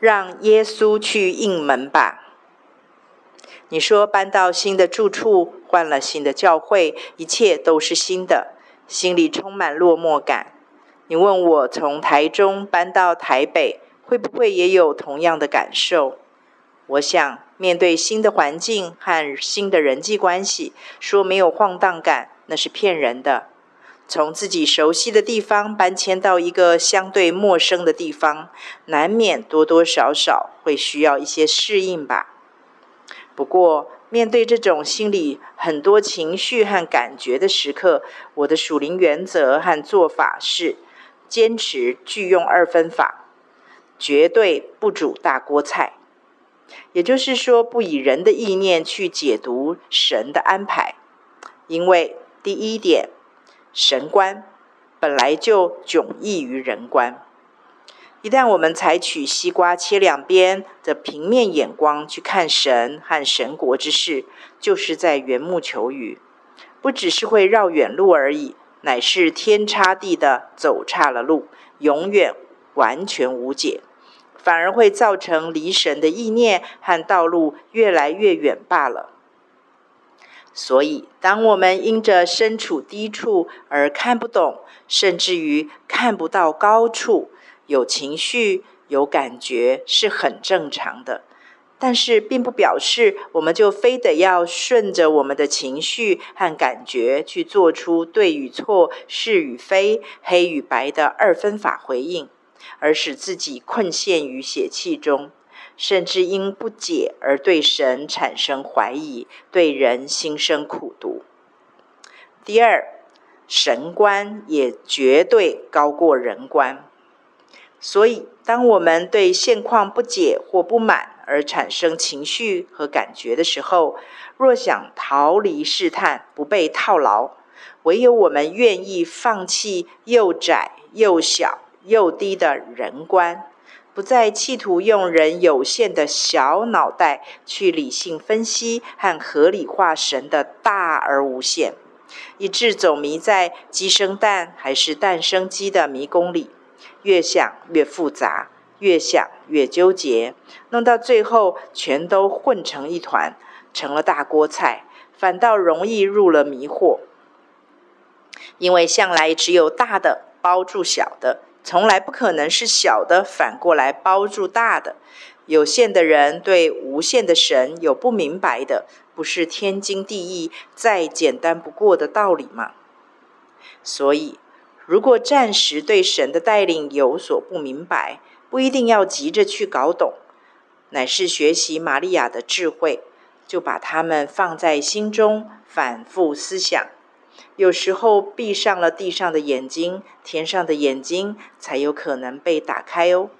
让耶稣去应门吧。你说搬到新的住处，换了新的教会，一切都是新的，心里充满落寞感。你问我从台中搬到台北，会不会也有同样的感受？我想，面对新的环境和新的人际关系，说没有晃荡感，那是骗人的。从自己熟悉的地方搬迁到一个相对陌生的地方，难免多多少少会需要一些适应吧。不过，面对这种心里很多情绪和感觉的时刻，我的属灵原则和做法是坚持句用二分法，绝对不煮大锅菜。也就是说，不以人的意念去解读神的安排，因为第一点。神观本来就迥异于人观。一旦我们采取西瓜切两边的平面眼光去看神和神国之事，就是在缘木求鱼，不只是会绕远路而已，乃是天差地的走岔了路，永远完全无解，反而会造成离神的意念和道路越来越远罢了。所以，当我们因着身处低处而看不懂，甚至于看不到高处，有情绪、有感觉是很正常的。但是，并不表示我们就非得要顺着我们的情绪和感觉去做出对与错、是与非、黑与白的二分法回应，而使自己困陷于血气中。甚至因不解而对神产生怀疑，对人心生苦毒。第二，神观也绝对高过人观。所以，当我们对现况不解或不满而产生情绪和感觉的时候，若想逃离试探，不被套牢，唯有我们愿意放弃又窄又小又低的人观。不再企图用人有限的小脑袋去理性分析和合理化神的大而无限，以致走迷在鸡生蛋还是蛋生鸡的迷宫里，越想越复杂，越想越纠结，弄到最后全都混成一团，成了大锅菜，反倒容易入了迷惑，因为向来只有大的包住小的。从来不可能是小的反过来包住大的。有限的人对无限的神有不明白的，不是天经地义、再简单不过的道理吗？所以，如果暂时对神的带领有所不明白，不一定要急着去搞懂，乃是学习玛利亚的智慧，就把它们放在心中，反复思想。有时候闭上了地上的眼睛，天上的眼睛才有可能被打开哦。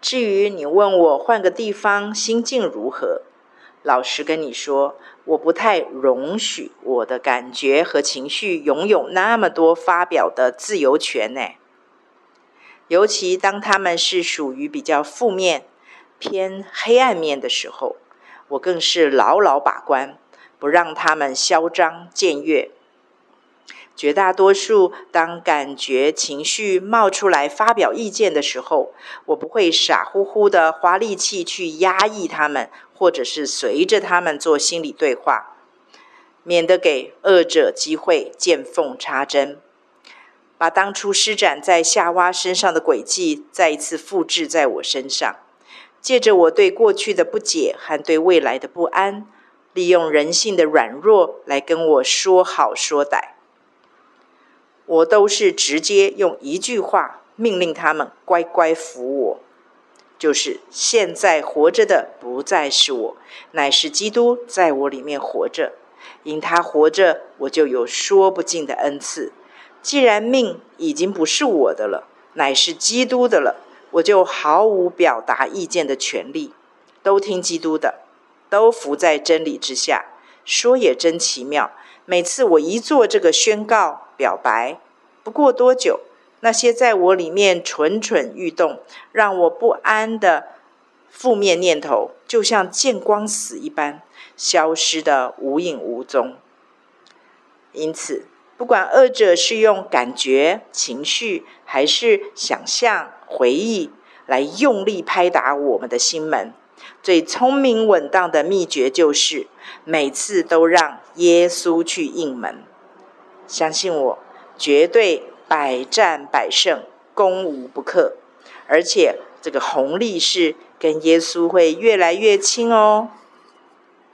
至于你问我换个地方心境如何，老实跟你说，我不太容许我的感觉和情绪拥有那么多发表的自由权呢。尤其当他们是属于比较负面、偏黑暗面的时候，我更是牢牢把关。不让他们嚣张僭越。绝大多数当感觉情绪冒出来发表意见的时候，我不会傻乎乎的花力气去压抑他们，或者是随着他们做心理对话，免得给恶者机会见缝插针，把当初施展在夏娃身上的诡计再一次复制在我身上，借着我对过去的不解和对未来的不安。利用人性的软弱来跟我说好说歹，我都是直接用一句话命令他们乖乖服我，就是现在活着的不再是我，乃是基督在我里面活着，因他活着，我就有说不尽的恩赐。既然命已经不是我的了，乃是基督的了，我就毫无表达意见的权利，都听基督的。都浮在真理之下，说也真奇妙。每次我一做这个宣告表白，不过多久，那些在我里面蠢蠢欲动、让我不安的负面念头，就像见光死一般，消失的无影无踪。因此，不管二者是用感觉、情绪，还是想象、回忆，来用力拍打我们的心门。最聪明稳当的秘诀就是每次都让耶稣去应门。相信我，绝对百战百胜，攻无不克。而且这个红利是跟耶稣会越来越亲哦。